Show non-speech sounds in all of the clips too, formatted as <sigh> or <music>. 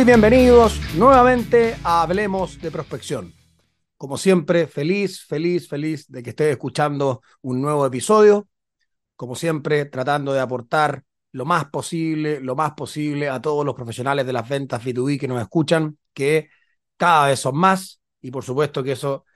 Muy bienvenidos nuevamente a Hablemos de Prospección. Como siempre, feliz, feliz, feliz de que estés escuchando un nuevo episodio. Como siempre, tratando de aportar lo más posible, lo más posible a todos los profesionales de las ventas B2B que nos escuchan, que cada vez son más y por supuesto que eso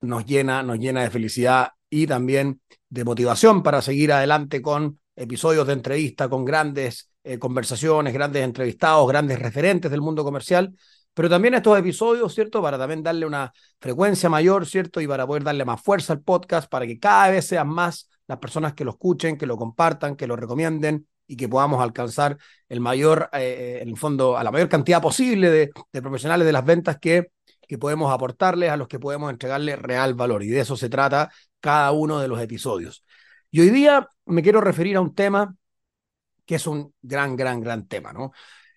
nos llena, nos llena de felicidad y también de motivación para seguir adelante con episodios de entrevista, con grandes eh, conversaciones, grandes entrevistados, grandes referentes del mundo comercial, pero también estos episodios, ¿cierto? Para también darle una frecuencia mayor, ¿cierto? Y para poder darle más fuerza al podcast, para que cada vez sean más las personas que lo escuchen, que lo compartan, que lo recomienden y que podamos alcanzar el mayor, eh, eh, en el fondo, a la mayor cantidad posible de, profesionales de las ventas que que podemos aportarles, a los que podemos entregarles real valor. Y de eso se trata cada uno de los episodios. Y hoy día me quiero referir a un tema que es un gran, gran, gran tema, ¿no?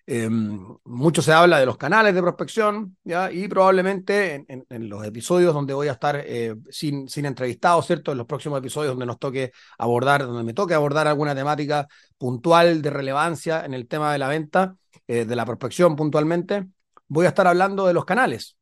Em, mucho se habla de los canales de prospección, ¿ya? Y probablemente en, los episodios donde voy a estar eh, sin, sin entrevistados, ¿cierto? En los próximos episodios donde nos toque abordar, donde me toque abordar alguna temática puntual de relevancia en el tema de la venta, eh, de la prospección puntualmente, voy a estar hablando de los canales,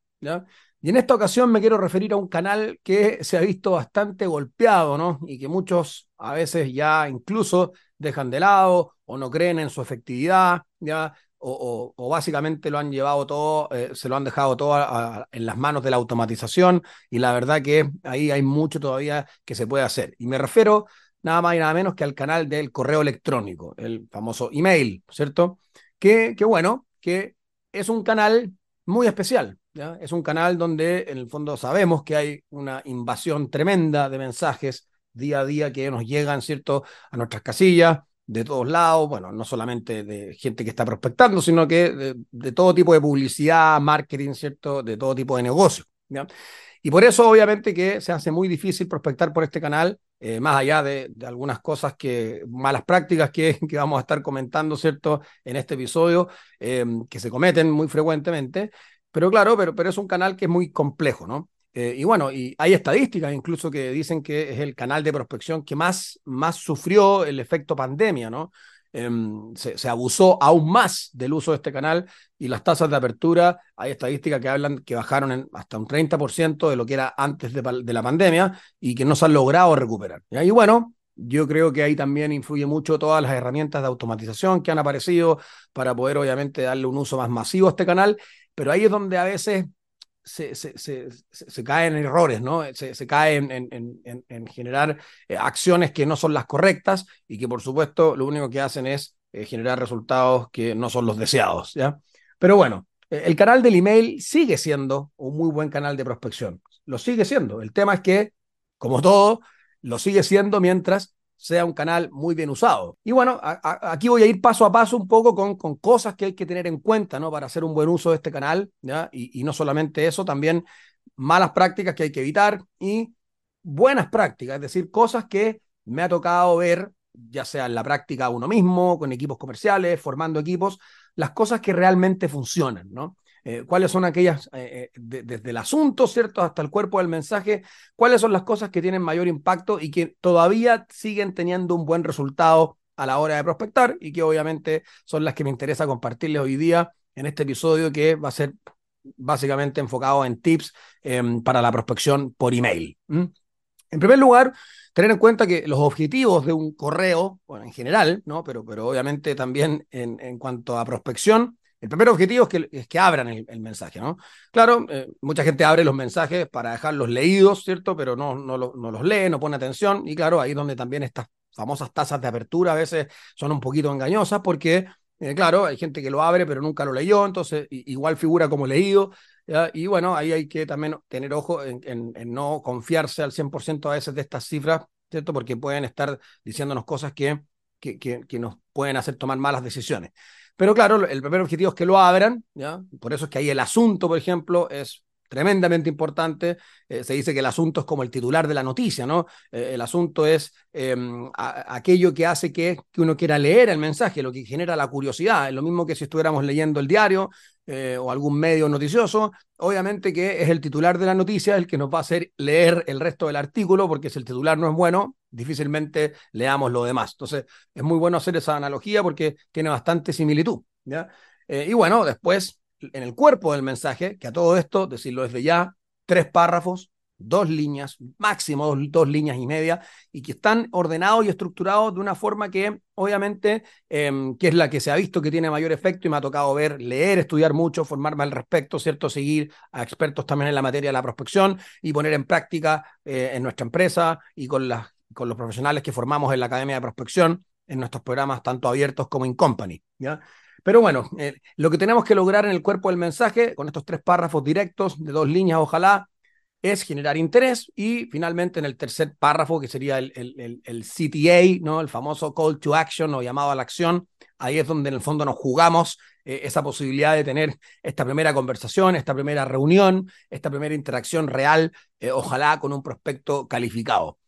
y en esta ocasión me quiero referir a un canal que se ha visto bastante golpeado, ¿no? Y que muchos a veces ya incluso dejan de lado o no creen en su efectividad, ¿ya? O, básicamente lo han llevado todo, eh, se lo han dejado todo en las manos de la automatización y la verdad que ahí hay mucho todavía que se puede hacer. Y me refiero nada más y nada menos que al canal del correo electrónico, el famoso email, ¿cierto? Que, que bueno, que es un canal muy especial, es un canal donde en el fondo sabemos que hay una invasión tremenda de mensajes día a día que nos llegan, ¿cierto?, a nuestras casillas de todos lados, bueno, no solamente de gente que está prospectando, sino que de, todo tipo de publicidad, marketing, ¿cierto?, de todo tipo de negocio, Y por eso, obviamente, que se hace muy difícil prospectar por este canal, eh, más allá de, algunas cosas que, malas prácticas que, <laughs> que, vamos a estar comentando, ¿cierto?, en este episodio, eh, que se cometen muy frecuentemente, pero claro, pero, pero es un canal que es muy complejo, ¿no? Eh, y bueno, y hay estadísticas incluso que dicen que es el canal de prospección que más, más sufrió el efecto pandemia, ¿no? Em, se, abusó aún más del uso de este canal y las tasas de apertura, hay estadísticas que hablan que bajaron en hasta un 30% de lo que era antes de, la pandemia y que no se han logrado recuperar. Y bueno, yo creo que ahí también influye mucho todas las herramientas de automatización que han aparecido para poder obviamente darle un uso más masivo a este canal pero ahí es donde a veces se, caen errores, ¿no? Se, cae en, en, en, generar eh, acciones que no son las correctas y que por supuesto lo único que hacen es eh, generar resultados que no son los deseados, ¿ya? Pero bueno, eh, el canal del email sigue siendo un muy buen canal de prospección, lo sigue siendo. El tema es que, como todo, lo sigue siendo mientras sea un canal muy bien usado. Y bueno, aquí voy a ir paso a paso un poco con, con cosas que hay que tener en cuenta, ¿no? Para hacer un buen uso de este canal. Y, y no solamente eso, también malas prácticas que hay que evitar y buenas prácticas, es decir, cosas que me ha tocado ver, ya sea en la práctica uno mismo, con equipos comerciales, formando equipos, las cosas que realmente funcionan, ¿no? Eh, cuáles son aquellas, eh, eh, desde el asunto, ¿cierto?, hasta el cuerpo del mensaje, cuáles son las cosas que tienen mayor impacto y que todavía siguen teniendo un buen resultado a la hora de prospectar y que obviamente son las que me interesa compartirles hoy día en este episodio que va a ser básicamente enfocado en tips em, para la prospección por email. En primer lugar, tener en cuenta que los objetivos de un correo, bueno, en general, ¿no? pero, pero obviamente también en, en cuanto a prospección, el primer objetivo es que, abran el, mensaje, ¿no? Claro, eh, mucha gente abre los mensajes para dejarlos leídos, ¿cierto? Pero no, no, los lee, no pone atención. Y claro, ahí es donde también estas famosas tasas de apertura a veces son un poquito engañosas porque, eh, claro, hay gente que lo abre pero nunca lo leyó, entonces igual figura como leído. Y bueno, ahí hay que también tener ojo en, no confiarse al 100% a veces de estas cifras, ¿cierto? Porque pueden estar diciéndonos cosas que, que nos pueden hacer tomar malas decisiones. Pero claro, el primer objetivo es que lo abran, ¿ya? Por eso es que ahí el asunto, por ejemplo, es tremendamente importante. Eh, se dice que el asunto es como el titular de la noticia, ¿no? Eh, el asunto es em, aquello que hace que, que, uno quiera leer el mensaje, lo que genera la curiosidad. Es lo mismo que si estuviéramos leyendo el diario eh, o algún medio noticioso. Obviamente que es el titular de la noticia el que nos va a hacer leer el resto del artículo, porque si el titular no es bueno, difícilmente leamos lo demás. Entonces, es muy bueno hacer esa analogía porque tiene bastante similitud. ¿ya? y bueno, después en el cuerpo del mensaje, que a todo esto, decirlo desde ya, tres párrafos, dos líneas, máximo dos, líneas y media, y que están ordenados y estructurados de una forma que obviamente, em, que es la que se ha visto que tiene mayor efecto y me ha tocado ver, leer, estudiar mucho, formarme al respecto, ¿cierto? Seguir a expertos también en la materia de la prospección y poner en práctica eh, en nuestra empresa y con, las, con los profesionales que formamos en la Academia de Prospección en nuestros programas tanto abiertos como in company, ¿ya? Pero bueno, eh, lo que tenemos que lograr en el cuerpo del mensaje, con estos tres párrafos directos de dos líneas, ojalá, es generar interés y finalmente en el tercer párrafo, que sería el, el, CTA, ¿no? el famoso call to action o llamado a la acción, ahí es donde en el fondo nos jugamos eh, esa posibilidad de tener esta primera conversación, esta primera reunión, esta primera interacción real, eh, ojalá con un prospecto calificado.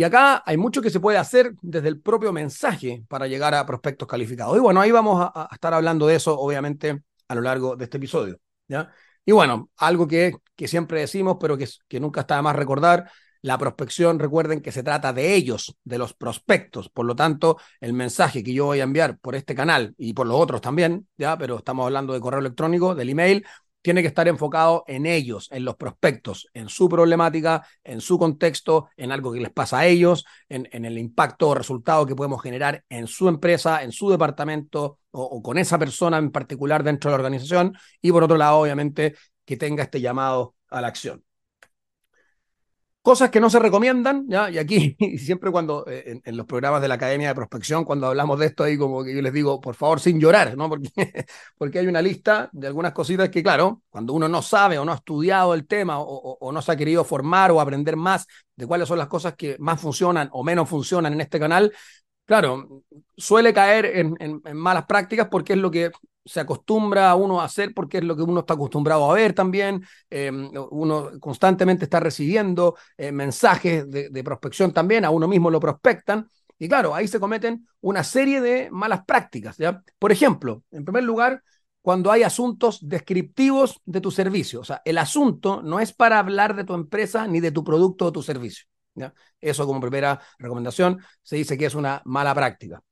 Y acá hay mucho que se puede hacer desde el propio mensaje para llegar a prospectos calificados. Y bueno, ahí vamos a, estar hablando de eso, obviamente, a lo largo de este episodio. ¿ya? Y bueno, algo que, que siempre decimos, pero que, que nunca está de más recordar, la prospección, recuerden que se trata de ellos, de los prospectos. Por lo tanto, el mensaje que yo voy a enviar por este canal y por los otros también, ya, pero estamos hablando de correo electrónico, del email, tiene que estar enfocado en ellos, en los prospectos, en su problemática, en su contexto, en algo que les pasa a ellos, en, el impacto o resultado que podemos generar en su empresa, en su departamento o, con esa persona en particular dentro de la organización. Y por otro lado, obviamente, que tenga este llamado a la acción. Cosas que no se recomiendan, ¿ya? Y aquí, <laughs> siempre cuando, eh, en, los programas de la Academia de Prospección, cuando hablamos de esto, ahí como que yo les digo, por favor, sin llorar, ¿no? Porque, <laughs> porque hay una lista de algunas cositas que, claro, cuando uno no sabe o no ha estudiado el tema o, no se ha querido formar o aprender más de cuáles son las cosas que más funcionan o menos funcionan en este canal, claro, suele caer en malas prácticas porque es lo que se acostumbra a uno a hacer porque es lo que uno está acostumbrado a ver también. Em, uno constantemente está recibiendo eh, mensajes de, prospección también, a uno mismo lo prospectan. Y claro, ahí se cometen una serie de malas prácticas. ¿ya? Por ejemplo, en primer lugar, cuando hay asuntos descriptivos de tu servicio. O sea, el asunto no es para hablar de tu empresa ni de tu producto o tu servicio. ¿ya? Eso como primera recomendación se dice que es una mala práctica.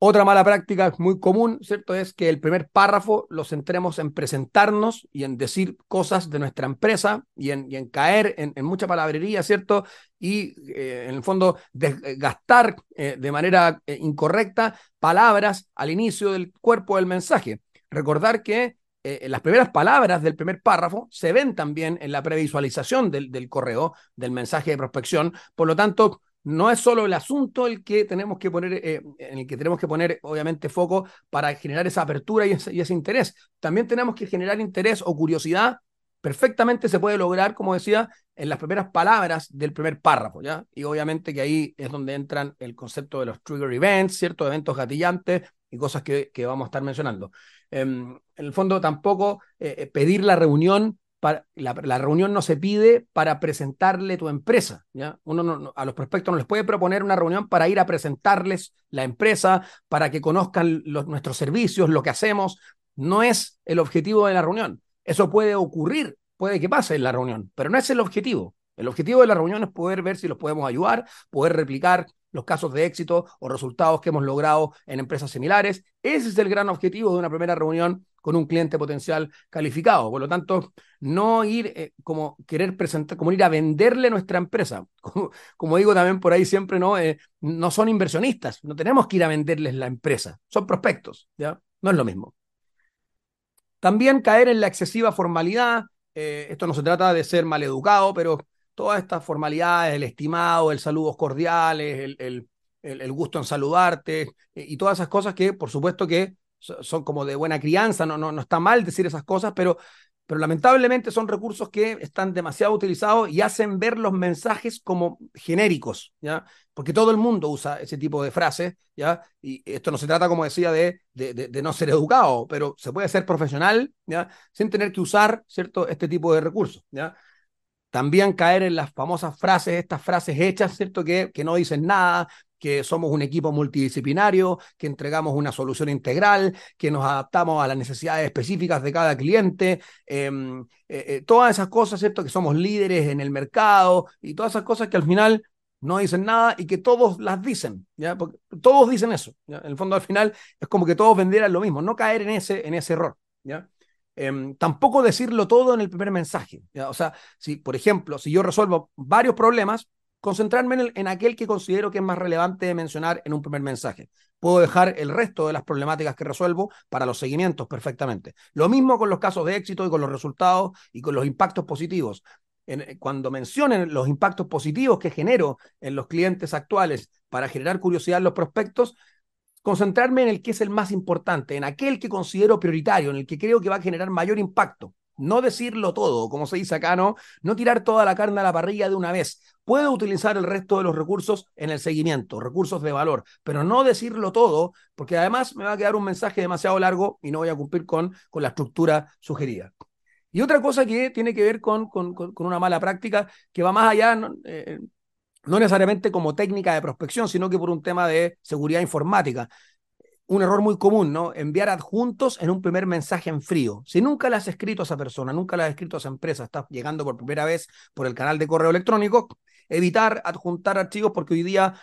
Otra mala práctica muy común, ¿cierto? Es que el primer párrafo lo centremos en presentarnos y en decir cosas de nuestra empresa y en, caer en, mucha palabrería, ¿cierto? Y eh, en el fondo gastar eh, de manera eh, incorrecta palabras al inicio del cuerpo del mensaje. Recordar que las primeras palabras del primer párrafo se ven también en la previsualización del, del correo, del mensaje de prospección. Por lo tanto, no es solo el asunto el que tenemos que poner, eh, en el que tenemos que poner, obviamente, foco para generar esa apertura y ese, interés. También tenemos que generar interés o curiosidad. Perfectamente se puede lograr, como decía, en las primeras palabras del primer párrafo, ¿ya? Y obviamente que ahí es donde entran el concepto de los trigger events, ¿cierto? Eventos gatillantes y cosas que, que vamos a estar mencionando. Em, en el fondo, tampoco eh, eh, pedir la reunión la, reunión no se pide para presentarle tu empresa. ¿ya? Uno a los prospectos no les puede proponer una reunión para ir a presentarles la empresa, para que conozcan nuestros servicios, lo que hacemos. No es el objetivo de la reunión. Eso puede ocurrir, puede que pase en la reunión, pero no es el objetivo. El objetivo de la reunión es poder ver si los podemos ayudar, poder replicar los casos de éxito o resultados que hemos logrado en empresas similares. Ese es el gran objetivo de una primera reunión con un cliente potencial calificado. Por lo tanto, no ir eh, como querer presentar, como ir a venderle nuestra empresa. <laughs> Como, digo también por ahí siempre, ¿no? Eh, no son inversionistas, no tenemos que ir a venderles la empresa, son prospectos, ¿ya? No es lo mismo. También caer en la excesiva formalidad. Eh, esto no se trata de ser maleducado, pero todas estas formalidades, el estimado, el saludos cordiales, el, el gusto en saludarte y todas esas cosas que, por supuesto, que son como de buena crianza, no, no, no está mal decir esas cosas, pero, pero lamentablemente son recursos que están demasiado utilizados y hacen ver los mensajes como genéricos, ¿ya? Porque todo el mundo usa ese tipo de frases, ¿ya? Y esto no se trata, como decía, de, de, de, no ser educado, pero se puede ser profesional, ¿ya? Sin tener que usar, ¿cierto?, este tipo de recursos, ¿ya? También caer en las famosas frases, estas frases hechas, ¿cierto?, que, que no dicen nada, que somos un equipo multidisciplinario, que entregamos una solución integral, que nos adaptamos a las necesidades específicas de cada cliente, em, eh, eh, todas esas cosas, ¿cierto? Que somos líderes en el mercado y todas esas cosas que al final no dicen nada y que todos las dicen, ¿ya? Todos dicen eso, En el fondo al final es como que todos vendieran lo mismo, no caer en ese, en ese error, ¿ya? Em, tampoco decirlo todo en el primer mensaje. O sea, si, por ejemplo, si yo resuelvo varios problemas, concentrarme en, aquel que considero que es más relevante de mencionar en un primer mensaje. Puedo dejar el resto de las problemáticas que resuelvo para los seguimientos perfectamente. Lo mismo con los casos de éxito y con los resultados y con los impactos positivos. Eh, cuando mencionen los impactos positivos que genero en los clientes actuales para generar curiosidad en los prospectos, concentrarme en el que es el más importante, en aquel que considero prioritario, en el que creo que va a generar mayor impacto. No decirlo todo, como se dice acá, no, no tirar toda la carne a la parrilla de una vez. Puedo utilizar el resto de los recursos en el seguimiento, recursos de valor, pero no decirlo todo, porque además me va a quedar un mensaje demasiado largo y no voy a cumplir con, con la estructura sugerida. Y otra cosa que tiene que ver con, con, una mala práctica que va más allá, eh, no necesariamente como técnica de prospección, sino que por un tema de seguridad informática un error muy común, ¿no? Enviar adjuntos en un primer mensaje en frío. Si nunca le has escrito a esa persona, nunca le has escrito a esa empresa, estás llegando por primera vez por el canal de correo electrónico, evitar adjuntar archivos porque hoy día,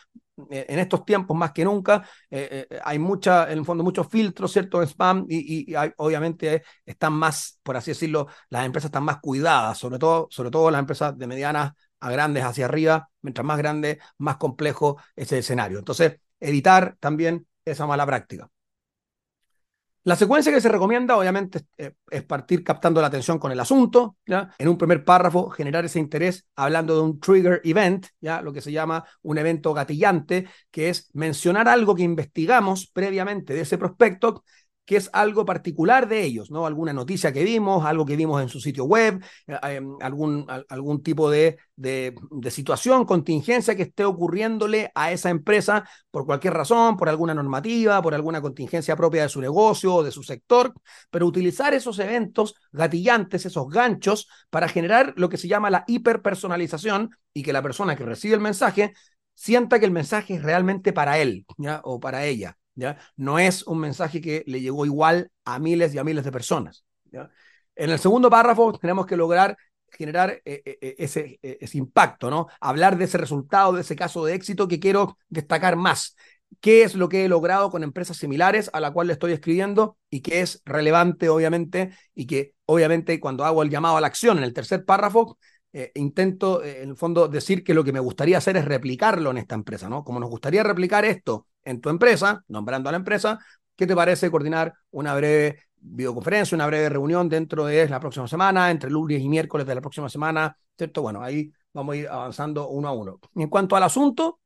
eh, en estos tiempos más que nunca, eh, eh, hay mucha, en el fondo, muchos filtros, ¿cierto? spam y, obviamente están más, por así decirlo, las empresas están más cuidadas, sobre todo, sobre todo las empresas de medianas a grandes hacia arriba, mientras más grande, más complejo ese escenario. Entonces, evitar también esa mala práctica. La secuencia que se recomienda, obviamente, es eh, partir captando la atención con el asunto. En un primer párrafo, generar ese interés hablando de un trigger event, ¿ya? Lo que se llama un evento gatillante, que es mencionar algo que investigamos previamente de ese prospecto que es algo particular de ellos, ¿no? Alguna noticia que vimos, algo que vimos en su sitio web, eh, em, algún, algún tipo de, de, situación, contingencia que esté ocurriéndole a esa empresa por cualquier razón, por alguna normativa, por alguna contingencia propia de su negocio o de su sector, pero utilizar esos eventos gatillantes, esos ganchos, para generar lo que se llama la hiperpersonalización y que la persona que recibe el mensaje sienta que el mensaje es realmente para él o para ella. No es un mensaje que le llegó igual a miles y a miles de personas. En el segundo párrafo tenemos que lograr generar eh, eh, eh, ese, ese impacto, ¿no? Hablar de ese resultado, de ese caso de éxito que quiero destacar más. ¿Qué es lo que he logrado con empresas similares a la cual le estoy escribiendo y que es relevante, obviamente, y que obviamente cuando hago el llamado a la acción en el tercer párrafo, intento, en el fondo, decir que lo que me gustaría hacer es replicarlo en esta empresa, ¿no? Como nos gustaría replicar esto en tu empresa, nombrando a la empresa, ¿qué te parece coordinar una breve videoconferencia, una breve reunión dentro de la próxima semana, entre lunes y miércoles de la próxima semana, ¿cierto? Bueno, ahí vamos a ir avanzando uno a uno. En cuanto al asunto,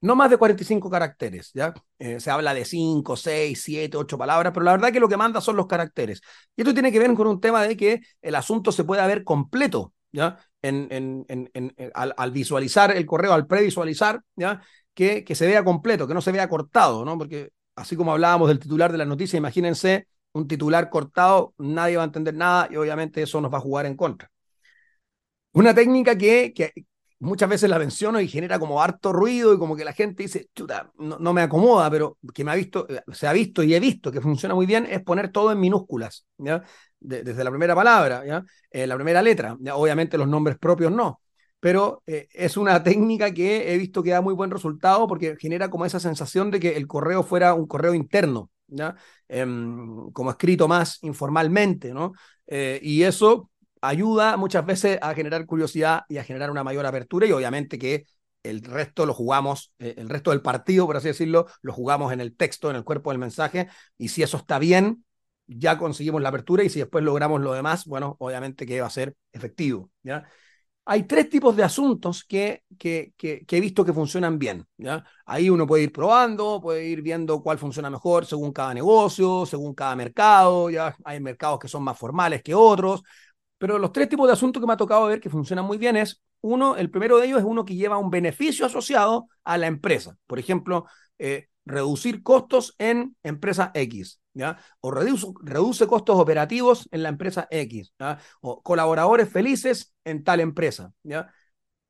no más de 45 caracteres, ¿ya? Eh, se habla de 5, 6, 7, 8 palabras, pero la verdad que lo que manda son los caracteres. Y esto tiene que ver con un tema de que el asunto se pueda ver completo, ¿ya? En, en, en, al, visualizar el correo, al previsualizar, ¿ya? Que, que se vea completo, que no se vea cortado, ¿no? Porque así como hablábamos del titular de la noticia, imagínense un titular cortado, nadie va a entender nada y obviamente eso nos va a jugar en contra. Una técnica que, que, muchas veces la menciono y genera como harto ruido y como que la gente dice, chuta, no, me acomoda, pero que me ha visto, eh, se ha visto y he visto que funciona muy bien, es poner todo en minúsculas, ¿ya? desde la primera palabra, ¿ya? Eh, la primera letra, obviamente los nombres propios no, pero eh, es una <laughs> técnica que he visto que da muy buen resultado porque genera como esa sensación de que el correo fuera un correo interno, ¿ya? Em, como escrito más informalmente, ¿no? y eso ayuda muchas veces a generar curiosidad y a generar una mayor apertura y obviamente que el resto lo jugamos, eh, el resto del partido, por así decirlo, lo jugamos en el texto, en el cuerpo del mensaje y si eso está bien, ya conseguimos la apertura y si después logramos lo demás, bueno, obviamente que va a ser efectivo. ¿ya? Hay tres tipos de asuntos que, que, que, he visto que funcionan bien. ¿ya? Ahí uno puede ir probando, puede ir viendo cuál funciona mejor según cada negocio, según cada mercado. ¿ya? Hay mercados que son más formales que otros, pero los tres tipos de asuntos que me ha tocado ver que funcionan muy bien es, uno, el primero de ellos es uno que lleva un beneficio asociado a la empresa. Por ejemplo, eh, reducir costos en empresa X. O reduce, costos operativos en la empresa X. O colaboradores felices en tal empresa.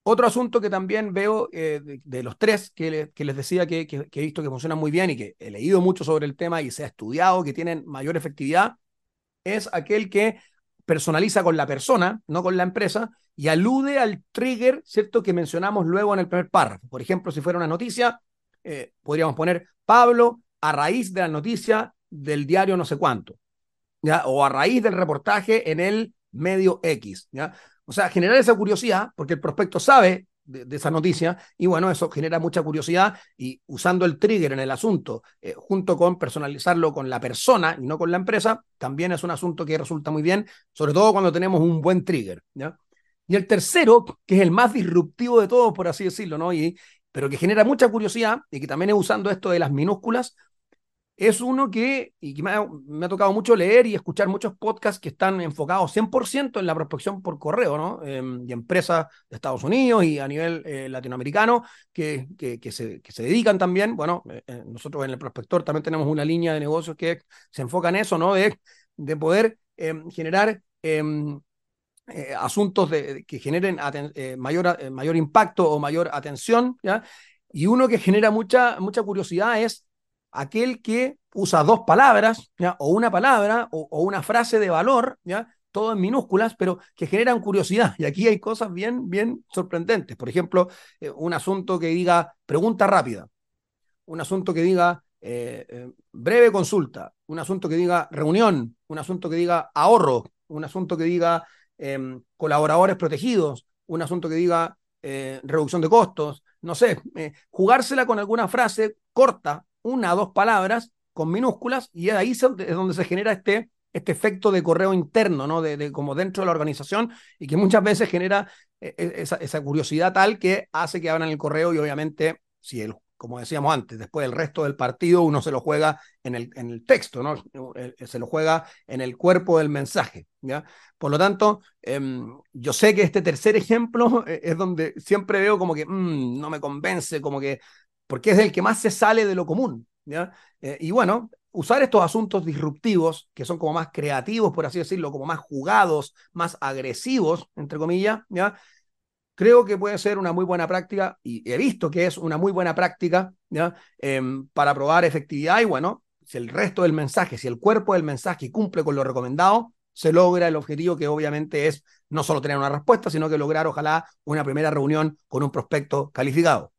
Otro asunto que también veo eh, de, los tres que, les decía que, que, he visto que funcionan muy bien y que he leído mucho sobre el tema y se ha estudiado que tienen mayor efectividad, es aquel que personaliza con la persona, no con la empresa, y alude al trigger, ¿cierto?, que mencionamos luego en el primer párrafo. Por ejemplo, si fuera una noticia, eh, podríamos poner Pablo a raíz de la noticia del diario no sé cuánto. ¿ya? o a raíz del reportaje en el medio X. ¿ya? O sea, generar esa curiosidad, porque el prospecto sabe de, esa noticia y bueno, eso genera mucha curiosidad y usando el trigger en el asunto, eh, junto con personalizarlo con la persona y no con la empresa, también es un asunto que resulta muy bien, sobre todo cuando tenemos un buen trigger. ¿ya? Y el tercero, que es el más disruptivo de todos, por así decirlo, ¿no? Y, pero que genera mucha curiosidad y que también es usando esto de las minúsculas, es uno que, me ha, tocado mucho leer y escuchar muchos podcasts que están enfocados 100% en la prospección por correo, ¿no? Em, y empresas de Estados Unidos y a nivel eh, latinoamericano que, que, se, que se dedican también, bueno, eh, eh, nosotros en el prospector también tenemos una línea de negocios que se enfoca en eso, ¿no? De, de poder em, generar em, asuntos que generen mayor, mayor impacto o mayor atención, ¿ya? Y uno que genera mucha, mucha curiosidad es aquel que usa dos palabras, ¿ya? o una palabra, o, una frase de valor, ¿ya? todo en minúsculas, pero que generan curiosidad. <laughs> Y aquí hay cosas bien, bien sorprendentes. Por ejemplo, eh, un asunto que diga pregunta rápida, un asunto que diga eh, eh, breve consulta, un asunto que diga reunión, un asunto que diga ahorro, un asunto que diga em, colaboradores protegidos, un asunto que diga reducción de costos, no sé, jugársela con alguna frase corta, una o dos palabras con minúsculas y ahí es donde se genera este, este efecto de correo interno, ¿no? De, como dentro de la organización y que muchas veces genera eh, eh, esa, curiosidad tal que hace que abran el correo y obviamente, si el, como decíamos antes, después el resto del partido uno se lo juega en el, en el texto, ¿no? Eh, se lo juega en el cuerpo del mensaje, ¿ya? Por lo tanto, em, yo sé que este tercer ejemplo es donde siempre veo como que mm, no me convence, como que porque es el que más se sale de lo común. ¿ya? Eh, y bueno, usar estos asuntos disruptivos, que son como más creativos, por así decirlo, como más jugados, más agresivos, entre comillas, ¿ya? Creo que puede ser una muy buena práctica, y he visto que es una muy buena práctica ¿ya? Em, para probar efectividad y bueno, si el resto del mensaje, si el cuerpo del mensaje cumple con lo recomendado, se logra el objetivo que obviamente es no solo tener una respuesta, sino que lograr ojalá una primera reunión con un prospecto calificado.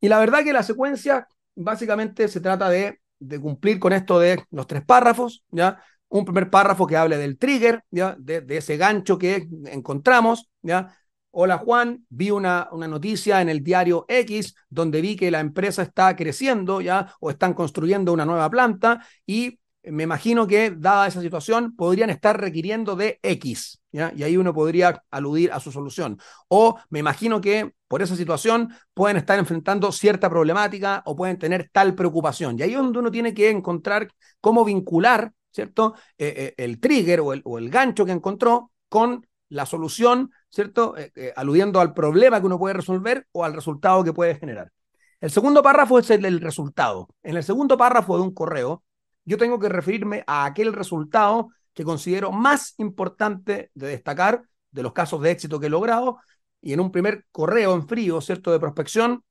Y la verdad que la secuencia básicamente se trata de, de cumplir con esto de los tres párrafos, ¿ya? Un primer párrafo que hable del trigger, ¿ya? De, ese gancho que encontramos, ¿ya? Hola Juan, vi una, una, noticia en el diario X donde vi que la empresa está creciendo ya o están construyendo una nueva planta y me imagino que, dada esa situación, podrían estar requiriendo de X, ¿ya? Y ahí uno podría aludir a su solución. O me imagino que por esa situación pueden estar enfrentando cierta problemática o pueden tener tal preocupación. Y ahí es donde uno tiene que encontrar cómo vincular, ¿cierto? Eh, eh, el trigger o el, o el, gancho que encontró con la solución, ¿cierto? Eh, aludiendo al problema que uno puede resolver o al resultado que puede generar. El segundo párrafo es el del resultado. En el segundo párrafo de un correo, yo tengo que referirme a aquel resultado que considero más importante de destacar de los casos de éxito que he logrado y en un primer correo en frío, ¿cierto?, de prospección,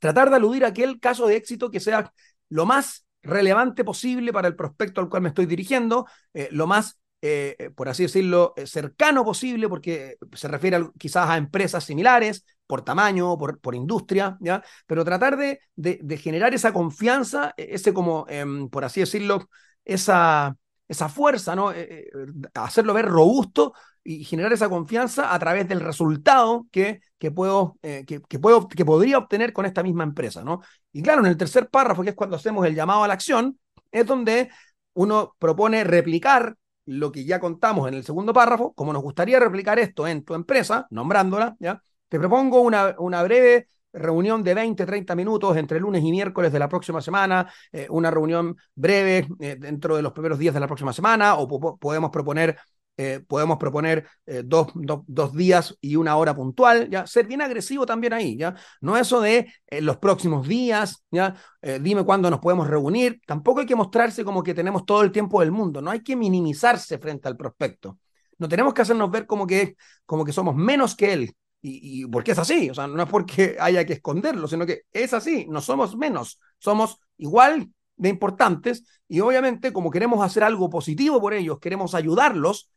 tratar de aludir a aquel caso de éxito que sea lo más relevante posible para el prospecto al cual me estoy dirigiendo, eh, lo más, eh, eh, por así decirlo, cercano posible, porque se refiere quizás a empresas similares, por tamaño, por, por industria, ¿ya? Pero tratar de, de, generar esa confianza, e, ese como, em, por así decirlo, esa, esa fuerza, ¿no? Eh, eh, hacerlo ver robusto y generar esa confianza a través del resultado que, que puedo, eh, que, puedo, que podría obtener con esta misma empresa, ¿no? Y claro, en el tercer párrafo, que es cuando hacemos el llamado a la acción, es donde uno propone replicar lo que ya contamos en el segundo párrafo, como nos gustaría replicar esto en tu empresa, nombrándola, ¿ya? Te propongo una, una breve reunión de 20, 30 minutos entre lunes y miércoles de la próxima semana, eh, una reunión breve eh, dentro de los primeros días de la próxima semana, o podemos proponer, eh, podemos proponer dos, dos, días y una hora puntual, ya ser bien agresivo también ahí, ya no eso de los próximos días, ya dime cuándo nos podemos reunir, tampoco hay que mostrarse como que tenemos todo el tiempo del mundo, no hay que minimizarse frente al prospecto. No tenemos que hacernos ver como que, como que somos menos que él, y, porque es así, o sea, no es porque haya que esconderlo, sino que es así, no somos menos, somos igual de importantes y obviamente como queremos hacer algo positivo por ellos, queremos ayudarlos,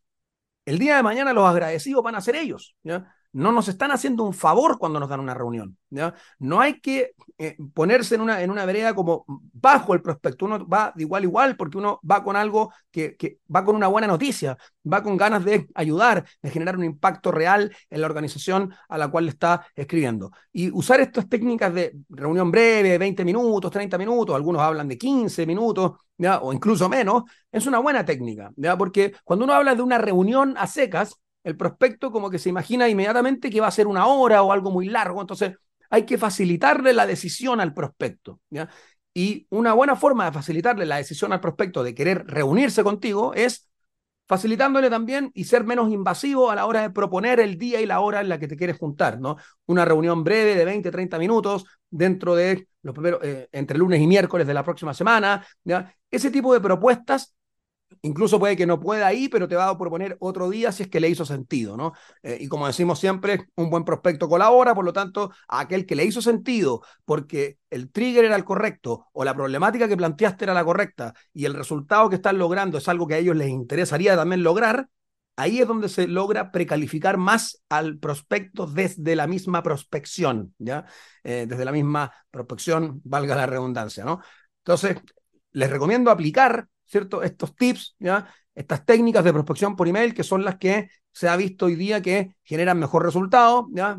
el día de mañana los agradecidos van a ser ellos, ¿ya? No nos están haciendo un favor cuando nos dan una reunión. ¿ya? No hay que eh, ponerse en una, en una vereda como bajo el prospecto. Uno va de igual a igual porque uno va con algo que, que va con una buena noticia, va con ganas de ayudar, de generar un impacto real en la organización a la cual está escribiendo. Y usar estas técnicas de reunión breve, 20 minutos, 30 minutos, algunos hablan de 15 minutos, ¿ya? o incluso menos, es una buena técnica, ¿ya? porque cuando uno habla de una reunión a secas, el prospecto como que se imagina inmediatamente que va a ser una hora o algo muy largo, entonces hay que facilitarle la decisión al prospecto. ¿ya? Y una buena forma de facilitarle la decisión al prospecto de querer reunirse contigo es facilitándole también y ser menos invasivo a la hora de proponer el día y la hora en la que te quieres juntar, ¿no? Una reunión breve de 20, 30 minutos dentro de los primeros, eh, entre lunes y miércoles de la próxima semana, ¿ya? Ese tipo de propuestas Incluso puede que no pueda ir, pero te va a proponer otro día si es que le hizo sentido, ¿no? Eh, y como decimos siempre, un buen prospecto colabora, por lo tanto, a aquel que le hizo sentido porque el trigger era el correcto o la problemática que planteaste era la correcta y el resultado que están logrando es algo que a ellos les interesaría también lograr, ahí es donde se logra precalificar más al prospecto desde la misma prospección, ¿ya? Eh, desde la misma prospección, valga la redundancia, ¿no? Entonces, les recomiendo aplicar ¿cierto? Estos tips. Estas técnicas de prospección por email que son las que se ha visto hoy día que generan mejor resultado, ¿ya?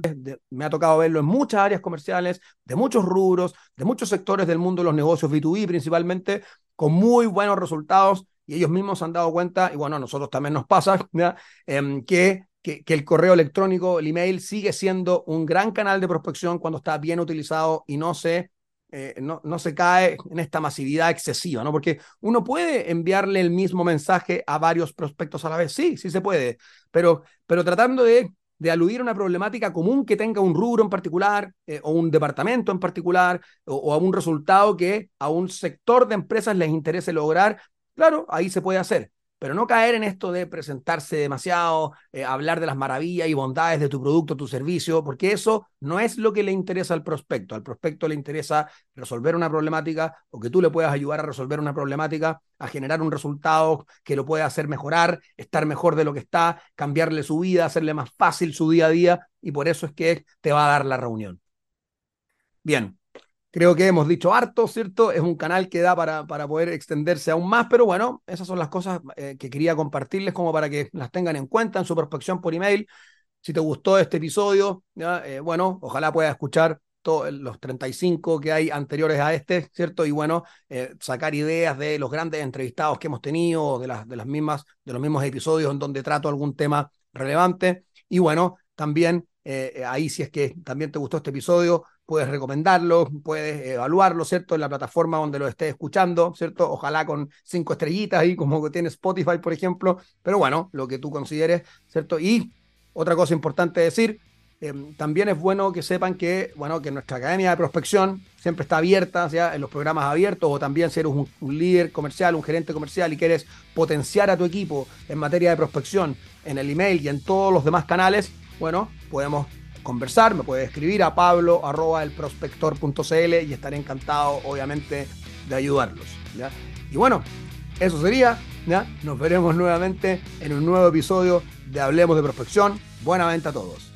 me ha tocado verlo en muchas áreas comerciales, de muchos rubros, de muchos sectores del mundo de los negocios B2B principalmente, con muy buenos resultados y ellos mismos se han dado cuenta, y bueno, a nosotros también nos pasa, ¿ya? Em, que, que, el correo electrónico, el email, sigue siendo un gran canal de prospección cuando está bien utilizado y no se eh, no, no, se cae en esta masividad excesiva, ¿no? Porque uno puede enviarle el mismo mensaje a varios prospectos a la vez, sí, sí se puede, pero, pero tratando de, de aludir a una problemática común que tenga un rubro en particular eh, o un departamento en particular o, o a un resultado que a un sector de empresas les interese lograr, claro, ahí se puede hacer pero no caer en esto de presentarse demasiado, eh, hablar de las maravillas y bondades de tu producto, tu servicio, porque eso no es lo que le interesa al prospecto. Al prospecto le interesa resolver una problemática o que tú le puedas ayudar a resolver una problemática, a generar un resultado que lo pueda hacer mejorar, estar mejor de lo que está, cambiarle su vida, hacerle más fácil su día a día, y por eso es que te va a dar la reunión. Bien, Creo que hemos dicho harto, ¿cierto? Es un canal que da para, para poder extenderse aún más, pero bueno, esas son las cosas eh, que quería compartirles como para que las tengan en cuenta en su prospección por email. Si te gustó este episodio. Eh, bueno, ojalá puedas escuchar los 35 que hay anteriores a este, ¿cierto? Y bueno, eh, sacar ideas de los grandes entrevistados que hemos tenido, de las, de las mismas, de los mismos episodios en donde trato algún tema relevante. Y bueno, también ahí si es que también te gustó este episodio, puedes recomendarlo, puedes evaluarlo, ¿cierto? En la plataforma donde lo estés escuchando, ¿cierto? Ojalá con cinco estrellitas ahí, como que tiene Spotify, por ejemplo, pero bueno, lo que tú consideres, ¿cierto? Y otra cosa importante decir, em, también es bueno que sepan que, bueno, que nuestra academia de prospección siempre está abierta, sea en los programas abiertos o también si eres un, un, líder comercial, un gerente comercial y quieres potenciar a tu equipo en materia de prospección en el email y en todos los demás canales, bueno, podemos conversar, me puede escribir a pablo arroba y estaré encantado, obviamente, de ayudarlos. Y bueno, eso sería. Nos veremos nuevamente en un nuevo episodio de Hablemos de Prospección. Buena venta a todos.